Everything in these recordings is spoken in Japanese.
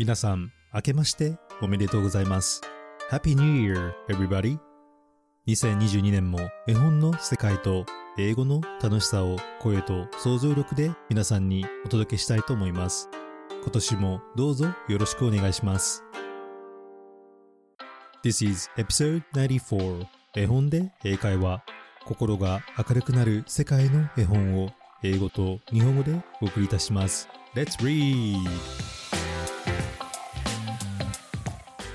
皆さん、明けましておめでとうございます。Happy New Year, everybody! 2022年も絵本の世界と英語の楽しさを声と想像力で皆さんにお届けしたいと思います。今年もどうぞよろしくお願いします。This is episode 94絵本で英会話心が明るくなる世界の絵本を英語と日本語でお送りいたします。Let's read!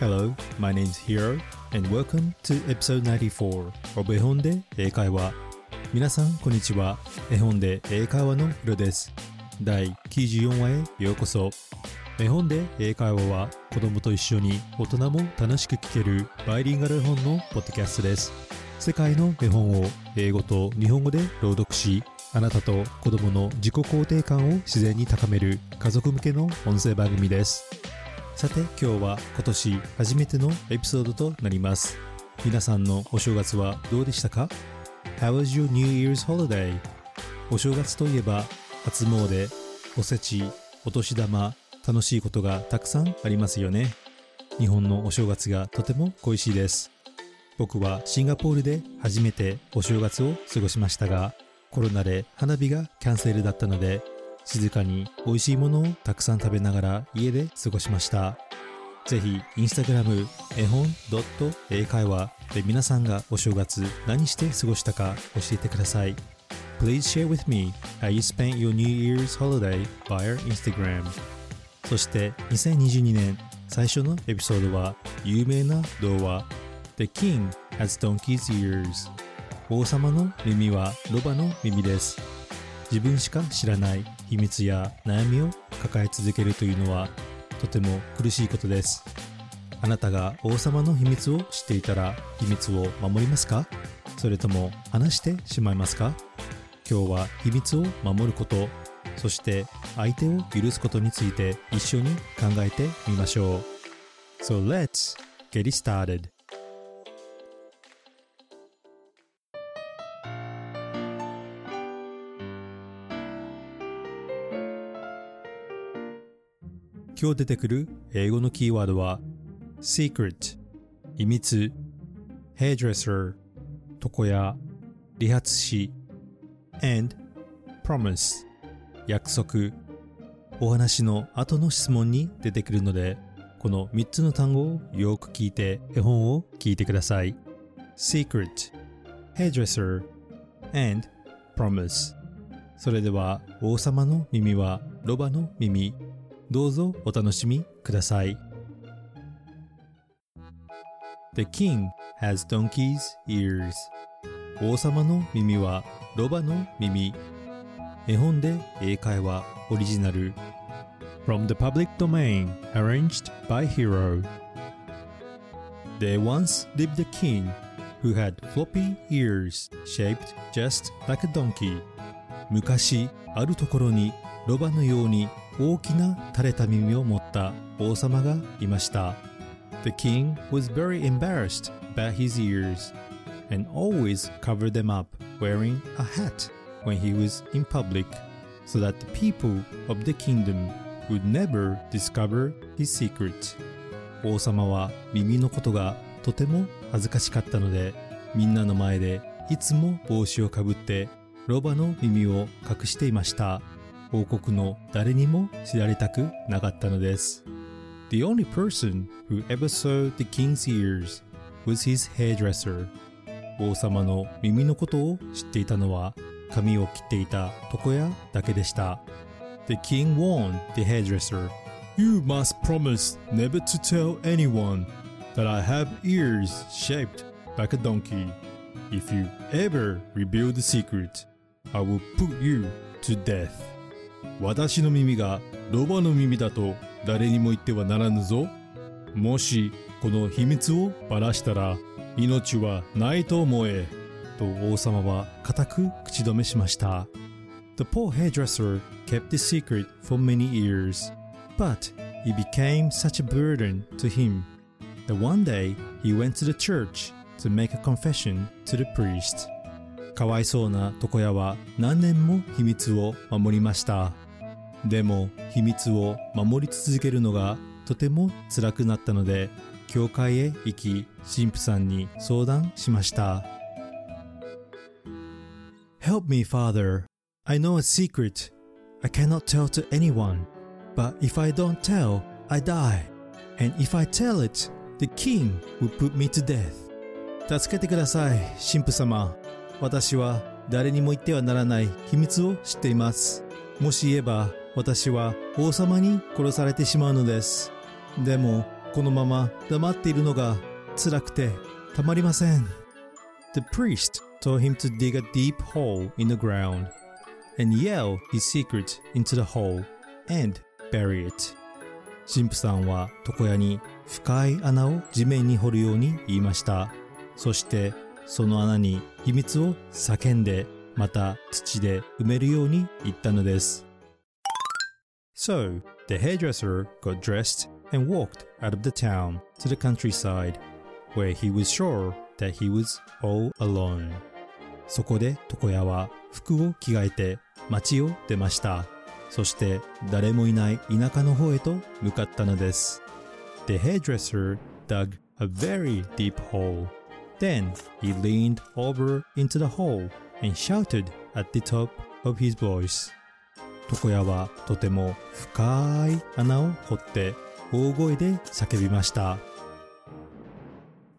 Hello, my name is Hiro and welcome to episode 94 of 絵本で英会話皆さんこんにちは絵本で英会話のヒロです第94話へようこそ絵本で英会話は子供と一緒に大人も楽しく聞けるバイリンガル絵本のポッドキャストです世界の絵本を英語と日本語で朗読しあなたと子供の自己肯定感を自然に高める家族向けの音声番組ですさて今日は今年初めてのエピソードとなります。皆さんのお正月はどうでしたか？How was your New Year's holiday? お正月といえば初詣おせちお年玉楽しいことがたくさんありますよね。日本のお正月がとても恋しいです。僕はシンガポールで初めてお正月を過ごしましたがコロナで花火がキャンセルだったので静かに美味しいものをたくさん食べながら家で過ごしました。ぜひインスタグラム絵本英会話で皆さんがお正月何して過ごしたか教えてください。Please share with me how you spent your New Year's holiday via Instagram. そして2022年最初のエピソードは有名な童話 The King has Donkey's Ears 王様の耳はロバの耳です。自分しか知らない。秘密や悩みを抱え続けるというのはとても苦しいことです。あなたが王様の秘密を知っていたら秘密を守りますか？それとも話してしまいますか？今日は秘密を守ることそして相手を許すことについて一緒に考えてみましょう。So let's get started. 今日出てくる英語のキーワードは secret 秘密 hairdresser 床屋理髪師 and promise 約束。お話の後の質問に出てくるのでこの3つの単語をよく聞いて絵本を聞いてください。secret hairdresser and promise それでは王様の耳はロバの耳。どうぞお楽しみください。The king has donkey's ears. 王様の耳はロバの耳。絵本で英会話オリジナル。From the public domain, arranged by Hero. There once lived a king who had floppy ears shaped just like a donkey. 昔あるところにロバのように大きな垂れた耳を持った王様がいました。The king was very embarrassed about his ears and always covered them up wearing a hat when he was in public so that the people of the kingdom would never discover his secret. 王様は耳のことがとても恥ずかしかったのでみんなの前でいつも帽子をかぶってロバの耳を隠していました。王国の誰にも知られたくなかったのです。The only person who ever saw the king's ears was his hairdresser. 王様の耳のことを知っていたのは髪を切っていた床屋だけでした。The king warned the hairdresser, You must promise never to tell anyone that I have ears shaped like a donkey. If you ever reveal the secret, I will put you to death. 私の耳がロバの耳だと誰にも言ってはならぬぞ。もしこの秘密をばらしたら命はないと思え。と王様は固く口止めしました。The poor hairdresser kept the secret for many years, but it became such a burden to him that one day he went to the church to make a confession to the priest. かわいそうな床屋は何年も秘密を守りました。でも秘密を守り続けるのがとても辛くなったので教会へ行き神父さんに相談しました Help me, Father. I know a secret. I cannot tell to anyone. But if I don't tell, I die. And if I tell it, the king will put me to death. 助けてください、神父様。私は誰にも言ってはならない秘密を知っています。もし言えば私は王様に殺されてしまうのです。でもこのまま黙っているのが辛くてたまりません。The priest told him to dig a deep hole in the ground and yell his secret into the hole and bury it. 神父さんは床屋に深い穴を地面に掘るように言いました。そしてその穴に秘密を叫んでまた土で埋めるように言ったのです。So, the hairdresser got dressed and walked out of the town to the countryside, where he was sure that he was all alone. そこで床屋は服を着替えて街を出ました。そして誰もいない田舎の方へと向かったのです。The hairdresser dug a very deep hole. Then he leaned over into the hole and shouted at the top of his voice. 床屋はとても深い穴を掘って大声で叫びました。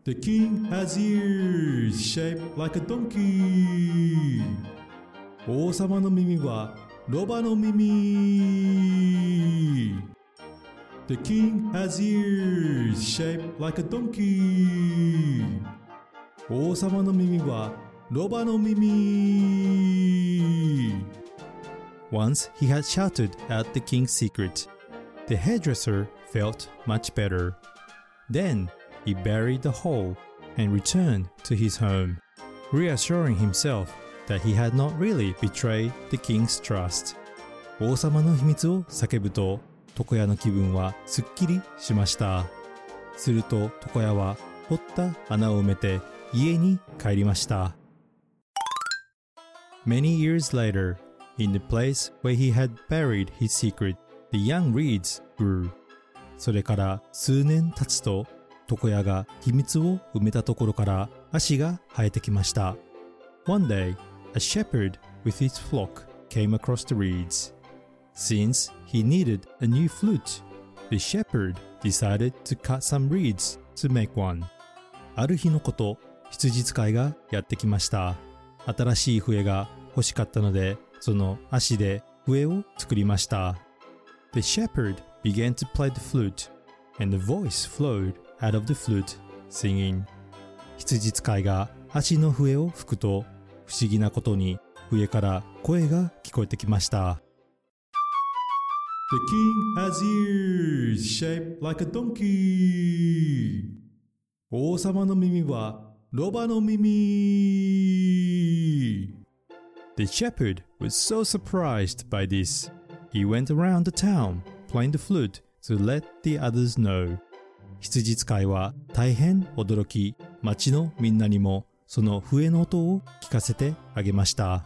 The king has ears shaped like a donkey. 王様の耳はロバの耳。The king has ears shaped like a donkey. 王様の耳はロバの耳。Once he had shouted out the king's secret. The hairdresser felt much better. Then he buried the hole and returned to his home, reassuring himself that he had not really betrayed the king's trust. 王様の秘密を叫ぶと、床屋の気分はすっきりしました。すると床屋は掘った穴を埋めて家に帰りました。Many years later, in the place where he had buried his secret, the young reeds grew. それから数年経つと床屋が秘密を埋めたところから足が生えてきました。One day, a shepherd with his flock came across the reeds. Since he needed a new flute, the shepherd decided to cut some reeds to make one. ある日のこと、羊使いがやってきました。新しい笛が欲しかったので、その足で笛を作りました。The shepherd began to play the flute, and the voice flowed out of the flute, singing. 羊使いが足の笛を吹くと不思議なことに笛から声が聞こえてきました。The king has ears shaped like a donkey. 王様の耳はロバの耳。The shepherd was so surprised by this. He went around the town playing the flute to let the others know. 羊使いは大変驚き、町のみんなにもその笛の音を聞かせてあげました。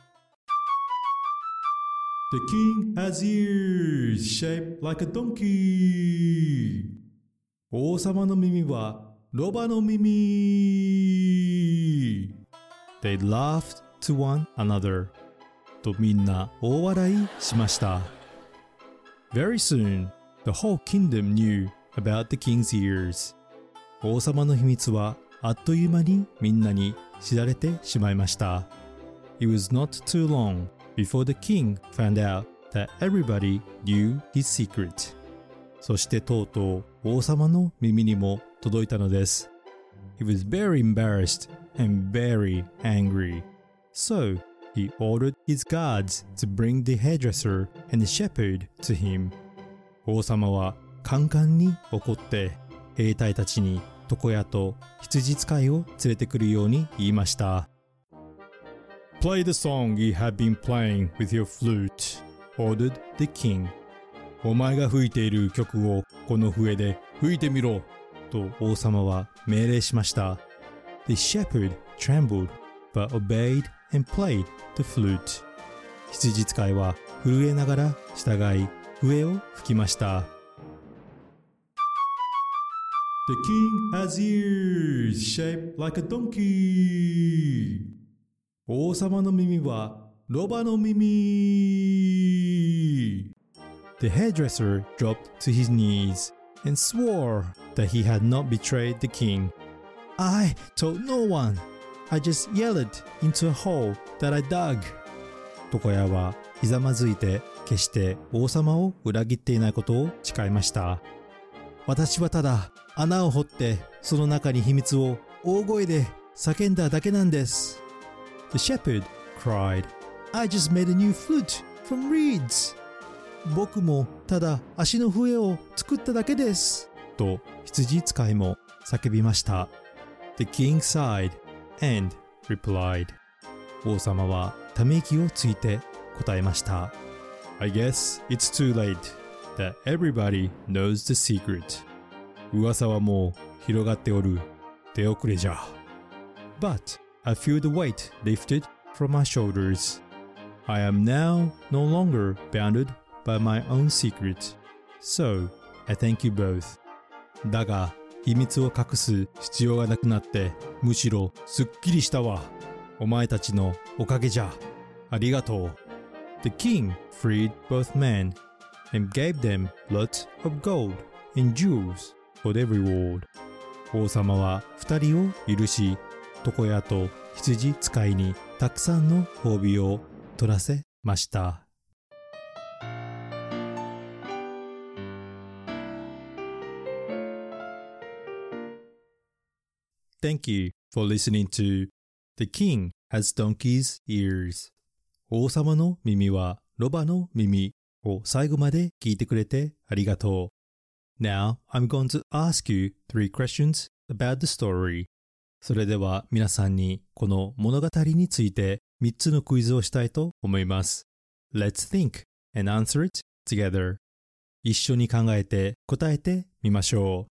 The king has ears shaped like a donkey. 王様の耳はロバの耳。They laughed to one another. とみんな大笑いしました。Very soon, the whole kingdom knew about the king's ears. 王様の秘密はあっという間にみんなに知られてしまいました。It was not too long before the king found out that everybody knew his secret. そしてとうとう王様の耳にも届いたのです。He was very embarrassed and very angry. So he ordered his guards to bring the hairdresser and the shepherd to him. 王様はカンカンに怒って兵隊たちに床屋と羊使いを連れてくるように言いました。Play the song you have been playing with your flute, ordered the king. お前が吹いている曲をこの笛で吹いてみろと王様は命令しました。The shepherd trembled but obeyed and played the flute. 羊使いは震えながら従い笛を吹きました。The king has ears shaped like a donkey. 王様の耳はロバの耳。The hairdresser dropped to his knees and swore that he had not betrayed the king. I told no one. I just yelled into a hole that I dug. 床屋はひざまずいて決して王様を裏切っていないことを誓いました。私はただ穴を掘ってその中に秘密を大声で叫んだだけなんです。The shepherd cried, I just made a new flute from reeds. 僕もただ足の笛を作っただけです。と羊使いも叫びました。The king sighed and replied. 王様はため息をついて答えました。I guess it's too late that everybody knows the secret. 噂はもう広がっておる。手遅れじゃ。But I feel the weight lifted from my shoulders. I am now no longer bounded by my own secret. So, I thank you both. だが、秘密を隠す必要がなくなって、むしろすっきりしたわ。お前たちのおかげじゃ。ありがとう。The king freed both men and gave them lots of gold and jewels for their reward. 王様は二人を許し、床屋と羊使いにたくさんの褒美を取らせました。Thank you for listening to The King Has Donkey's Ears 王様の耳はロバの耳を最後まで聞いてくれてありがとう。Now I'm going to ask you three questions about the story. それでは皆さんにこの物語について3つのクイズをしたいと思います。Let's think and answer it together. 一緒に考えて答えてみましょう。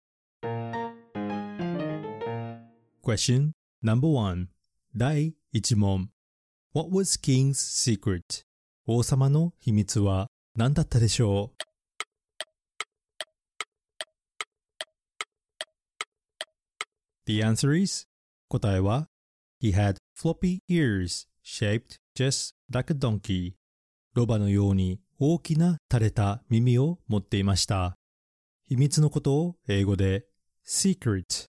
Question number one 第1問 What was King's secret? 王様の秘密は何だったでしょう The answer is 答えは He had floppy ears shaped just like a donkey ロバのように大きな垂れた耳を持っていました秘密のことを英語で secret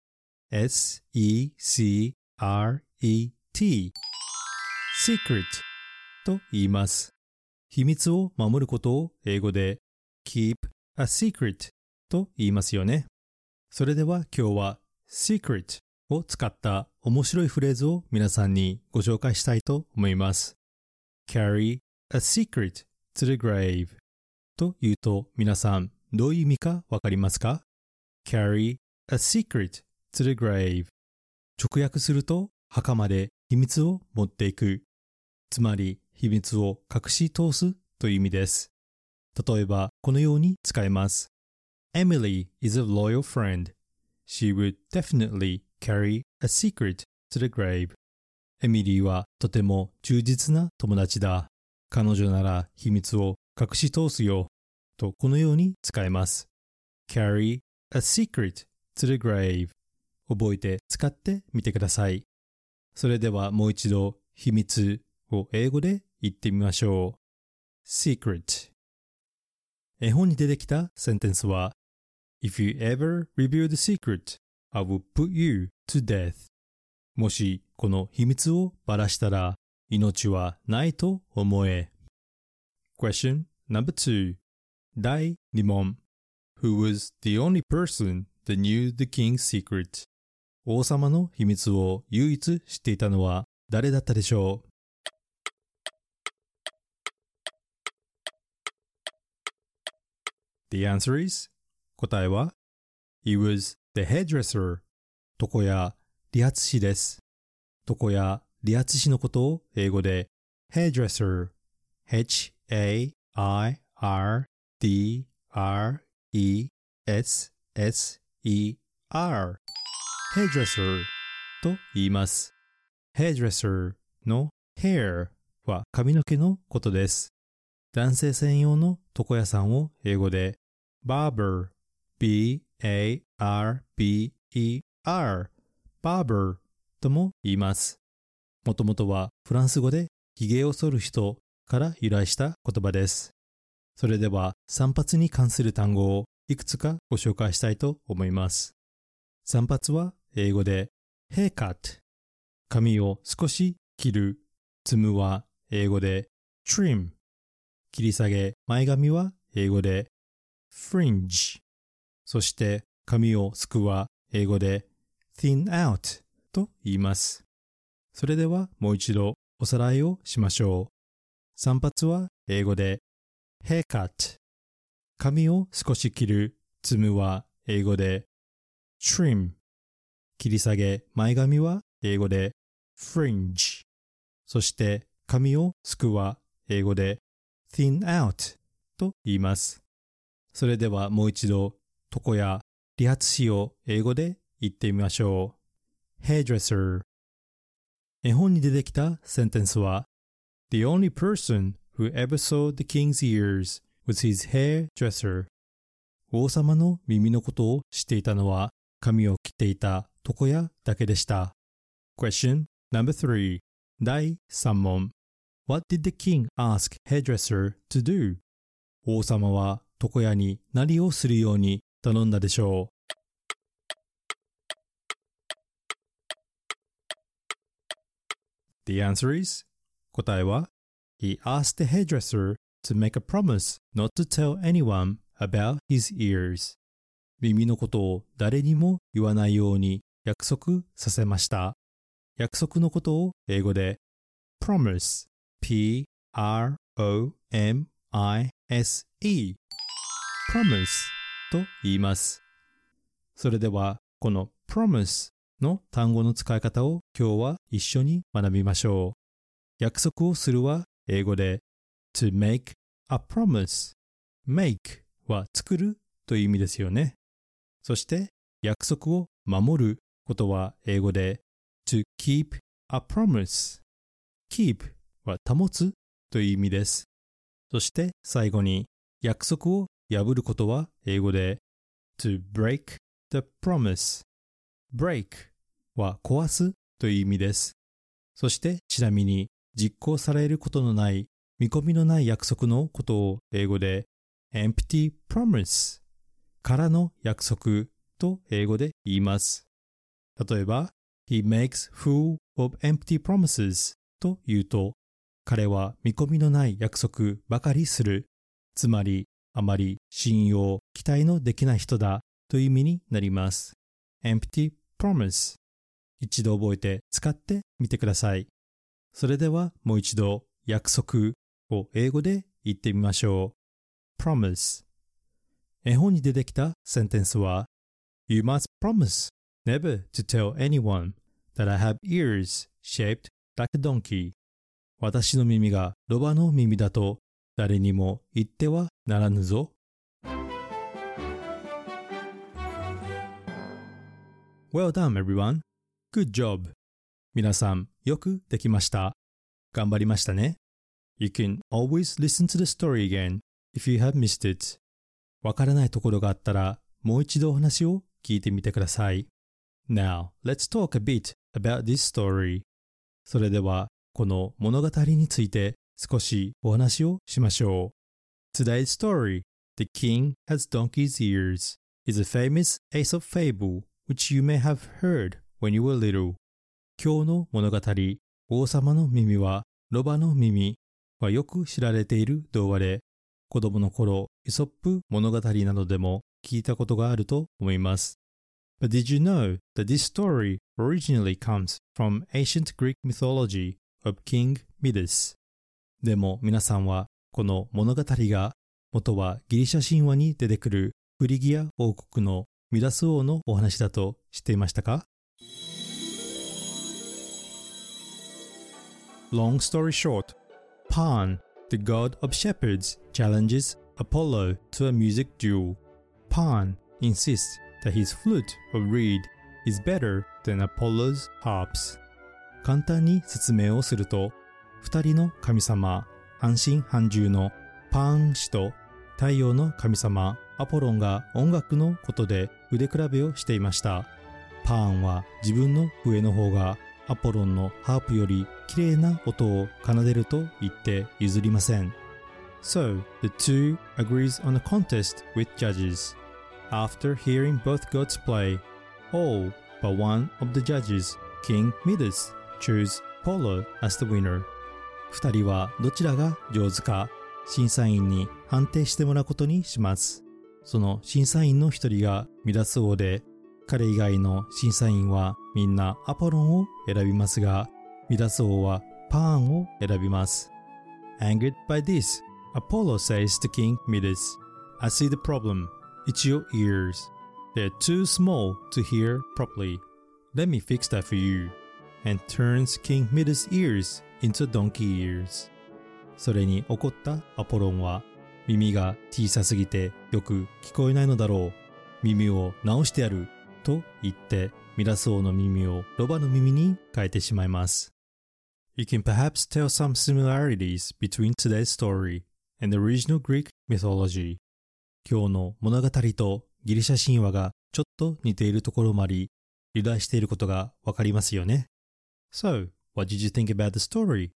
S-E-C-R-E-T secret と言います。秘密を守ることを英語で keep a secret と言いますよね。それでは今日は secret を使った面白いフレーズを皆さんにご紹介したいと思います。carry a secret to the grave と言うと皆さんどういう意味かわかりますか ?carry a secret to the grave 直訳すると墓まで秘密を持っていくつまり秘密を隠し通すという意味です例えばこのように使えます Emily is a loyal friend She would definitely carry a secret to the grave エミリーはとても忠実な友達だ彼女なら秘密を隠し通すよとこのように使えます carry a secret to the grave 覚えて使ってみてください。それではもう一度秘密を英語で言ってみましょう。secret 絵本に出てきたセンテンスは If you ever reveal the secret, I will put you to death もしこの秘密をばらしたら命はないと思え。Question number two 第2問 Who was the only person that knew the king's secret? 王様の秘密を唯一知っていたのは誰だったでしょう The answer is 答えは He was the hairdresser 床屋理髪師です床屋理髪師のことを英語で hairdresser H A I R D R E S S E R hairdresser と言います。hairdresser の hair は髪の毛のことです。男性専用の床屋さんを英語で barber b-a-r-b-e-r barber とも言います。もともとはフランス語で髭を剃る人から由来した言葉です。それでは散髪に関する単語をいくつかご紹介したいと思います。散髪は英語で haircut 髪を少し切る。つむは英語で trim 切り下げ前髪は英語で fringe そして髪をすくは英語で thin out と言います。それではもう一度おさらいをしましょう。散髪は英語で haircut 髪を少し切る。つむは英語で trim 切り下げ前髪は英語で fringe そして髪をすくは英語で thin out と言います。それではもう一度床や理髪師を英語で言ってみましょう。hairdresser 絵本に出てきたセンテンスは The only person who ever saw the king's ears was his hairdresser 王様の耳のことを知っていたのは髪を切っていた床屋だけでした。Question number three 第3問 What did the king ask hairdresser to do? 王様は床屋に何をするように頼んだでしょう ?The answer is 答えは He asked the hairdresser to make a promise not to tell anyone about his ears 耳のことを誰にも言わないように約束させました。約束のことを英語で promise p-r-o-m-i-s-e promise と言います。それではこの promise の単語の使い方を今日は一緒に学びましょう。約束をするは英語で to make a promise make は作るという意味ですよね。そして約束を守ることは英語で to keep a promise keep は保つという意味です。そして最後に約束を破ることは英語で to break the promise break は壊すという意味です。そしてちなみに実行されることのない見込みのない約束のことを英語で empty promise からの約束と英語で言います。例えば、He makes full of empty promises と言うと、彼は見込みのない約束ばかりする。つまり、あまり信用、期待のできない人だという意味になります。empty promise 一度覚えて使ってみてください。それではもう一度約束を英語で言ってみましょう。promise 絵本に出てきたセンテンスは You must promise never to tell anyone that I have ears shaped like a donkey 私の耳がロバの耳だと誰にも言ってはならぬぞ。Well done, everyone. Good job. 皆さん、よくできました。頑張りましたね。You can always listen to the story again if you have missed it. わからないところがあったら、もう一度お話を聞いてみてください。Now, let's talk a bit about this story. それでは、この物語について少しお話をしましょう。Today's story, The King Has Donkey's Ears, is a famous Aesop fable which you may have heard when you were little. 今日の物語、王様の耳はロバの耳はよく知られている童話で、子供の頃、イソップ物語などでも聞いたことがあると思います。But did you know that this story originally comes from ancient Greek mythology of King Midas? でも皆さんはこの物語が元はギリシャ神話に出てくるフリギア王国のミダス王のお話だと知っていましたか Long story short, Pan, the god of shepherds, challenges Apollo to a music duel. Pan insists that his flute or reed is better than Apollo's harps. 簡単に説明をすると、二人の神様、半信半獣のパーン氏と太陽の神様アポロンが音楽のことで腕比べをしていました。パーンは自分の笛の方がアポロンのハープより綺麗な音を奏でると言って譲りません。So, the two agrees on a contest with judges. After hearing both gods play, all but one of the judges, King Midas, choose Polo as the winner. 二人はどちらが上手か審査員に判定してもらうことにします。その審査員の一人がミダス王で、彼以外の審査員はみんなアポロンを選びますが、ミダス王はパーンを選びます。Angered by this, Apollo says to King Midas, I see the problem. It's your ears. They're too small to hear properly. Let me fix that for you. And turns King Midas' ears into donkey ears. それに怒ったアポロンは耳が小さすぎてよく聞こえないのだろう。耳を直してやる。と言ってミラス王の耳をロバの耳に変えてしまいます。You can perhaps tell some similarities between today's story and the original Greek mythology. 今日の物語とギリシャ神話がちょっと似ているところもあり、由来していることがわかりますよね。So, what did you think about the story?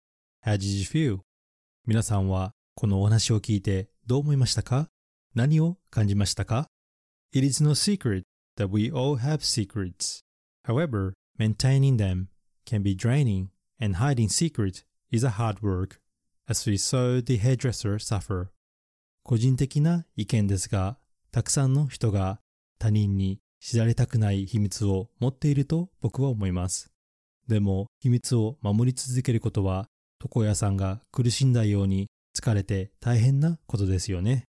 How did you feel? 皆さんはこのお話を聞いてどう思いましたか何を感じましたか It is no secret that we all have secrets. However, maintaining them can be draining and hiding secret is a hard work, as we saw the hairdresser suffer. 個人的な意見ですが、たくさんの人が他人に知られたくない秘密を持っていると僕は思います。でも秘密を守り続けることは床屋さんが苦しんだように疲れて大変なことですよね。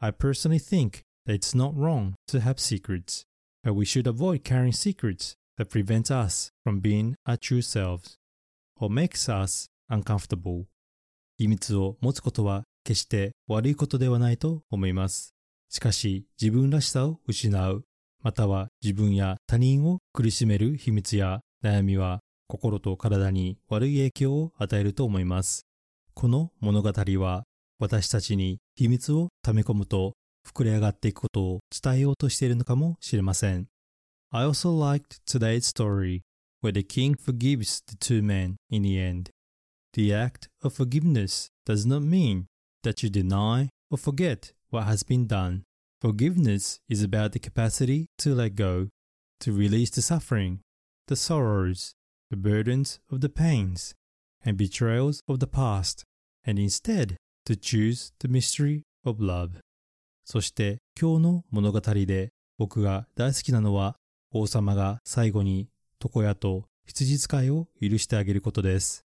I personally think that it's not wrong to have secrets, but we should avoid carrying secrets that prevent us from being our true selves or makes us uncomfortable. 秘密を持つことは決して悪いことではないと思います。しかし自分らしさを失う、または自分や他人を苦しめる秘密や悩みは心と体に悪い影響を与えると思います。この物語は私たちに秘密を溜め込むと膨れ上がっていくことを伝えようとしているのかもしれません。I also liked today's story where the king forgives the two men in the end. The act of forgiveness does not mean that you deny or forget what has been done. Forgiveness is about the capacity to let go, to release the suffering, the sorrows, the burdens of the pains, and betrayals of the past, and instead to choose the mystery of love. そして今日の物語で僕が大好きなのは王様が最後に床屋と羊使いを許してあげることです。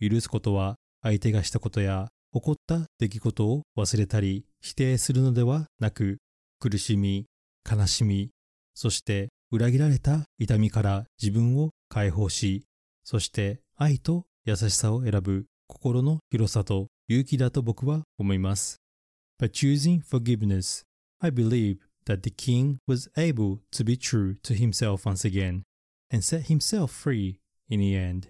許すことは相手がしたことや起こった出来事を忘れたり否定するのではなく苦しみ、悲しみ、そして裏切られた痛みから自分を解放し、そして愛と優しさを選ぶ心の広さと勇気だと僕は思います。By choosing forgiveness, I believe that the king was able to be true to himself once again and set himself free in the end.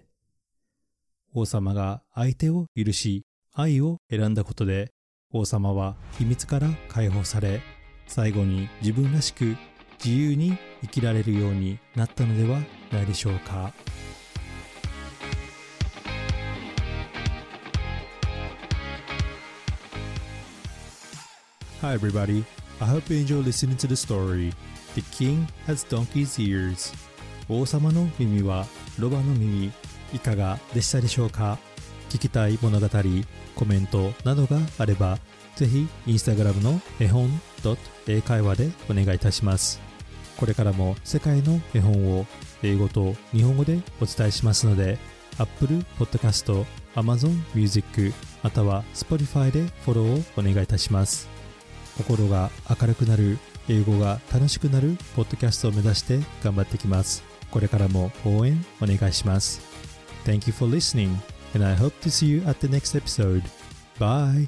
王様が相手を許し愛を選んだことで王様は秘密から解放され最後に自分らしく自由に生きられるようになったのではないでしょうか。Hi everybody, I hope you enjoy listening to the story. The king has donkey's ears. 王様の耳はロバの耳。いかがでしたでしょうか？聞きたい物語、コメントなどがあれば、ぜひインスタグラムの絵本英会話でお願いいたします。これからも世界の絵本を英語と日本語でお伝えしますので、Apple Podcast、Amazon Music または Spotify でフォローをお願いいたします。心が明るくなる、英語が楽しくなるポッドキャストを目指して頑張っていきます。これからも応援お願いします。Thank you for listening and I hope to see you at the next episode. Bye!